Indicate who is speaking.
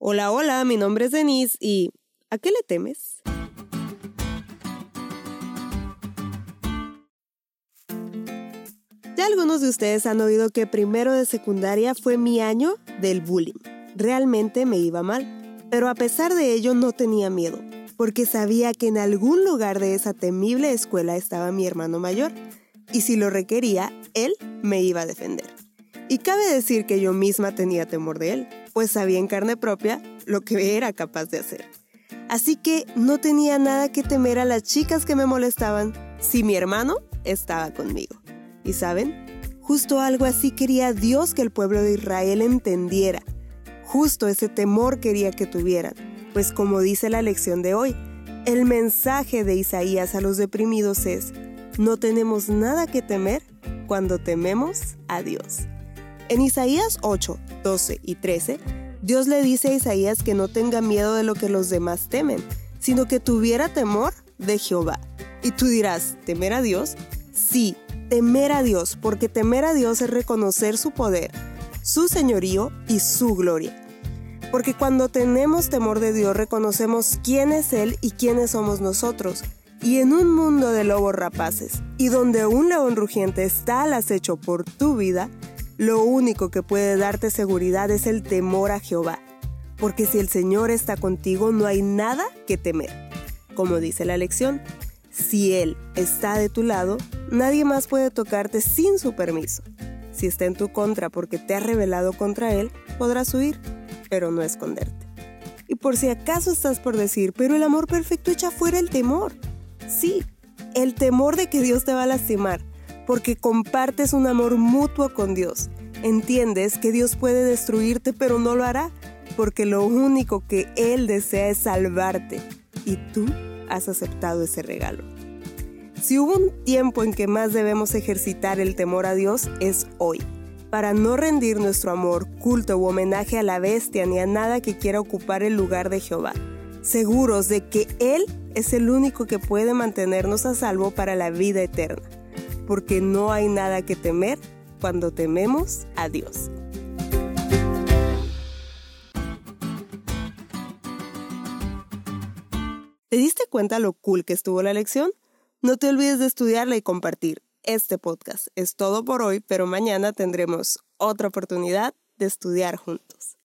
Speaker 1: Hola, hola, mi nombre es Denise y ¿a qué le temes? Ya algunos de ustedes han oído que primero de secundaria fue mi año del bullying. Realmente me iba mal, pero a pesar de ello no tenía miedo, porque sabía que en algún lugar de esa temible escuela estaba mi hermano mayor, y si lo requería, él me iba a defender. Y cabe decir que yo misma tenía temor de él, pues sabía en carne propia lo que era capaz de hacer. Así que no tenía nada que temer a las chicas que me molestaban si mi hermano estaba conmigo. Y saben, justo algo así quería Dios que el pueblo de Israel entendiera. Justo ese temor quería que tuvieran, pues como dice la lección de hoy, el mensaje de Isaías a los deprimidos es, no tenemos nada que temer cuando tememos a Dios. En Isaías 8, 12 y 13, Dios le dice a Isaías que no tenga miedo de lo que los demás temen, sino que tuviera temor de Jehová. Y tú dirás, ¿temer a Dios? Sí, temer a Dios, porque temer a Dios es reconocer su poder, su señorío y su gloria. Porque cuando tenemos temor de Dios reconocemos quién es Él y quiénes somos nosotros. Y en un mundo de lobos rapaces, y donde un león rugiente está al acecho por tu vida, lo único que puede darte seguridad es el temor a Jehová, porque si el Señor está contigo no hay nada que temer. Como dice la lección, si Él está de tu lado, nadie más puede tocarte sin su permiso. Si está en tu contra porque te has rebelado contra Él, podrás huir, pero no esconderte. Y por si acaso estás por decir, pero el amor perfecto echa fuera el temor. Sí, el temor de que Dios te va a lastimar, porque compartes un amor mutuo con Dios. Entiendes que Dios puede destruirte, pero no lo hará, porque lo único que Él desea es salvarte, y tú has aceptado ese regalo. Si hubo un tiempo en que más debemos ejercitar el temor a Dios, es hoy, para no rendir nuestro amor, culto u homenaje a la bestia ni a nada que quiera ocupar el lugar de Jehová, seguros de que Él es el único que puede mantenernos a salvo para la vida eterna porque no hay nada que temer cuando tememos a Dios. ¿Te diste cuenta lo cool que estuvo la lección? No te olvides de estudiarla y compartir. Este podcast es todo por hoy, pero mañana tendremos otra oportunidad de estudiar juntos.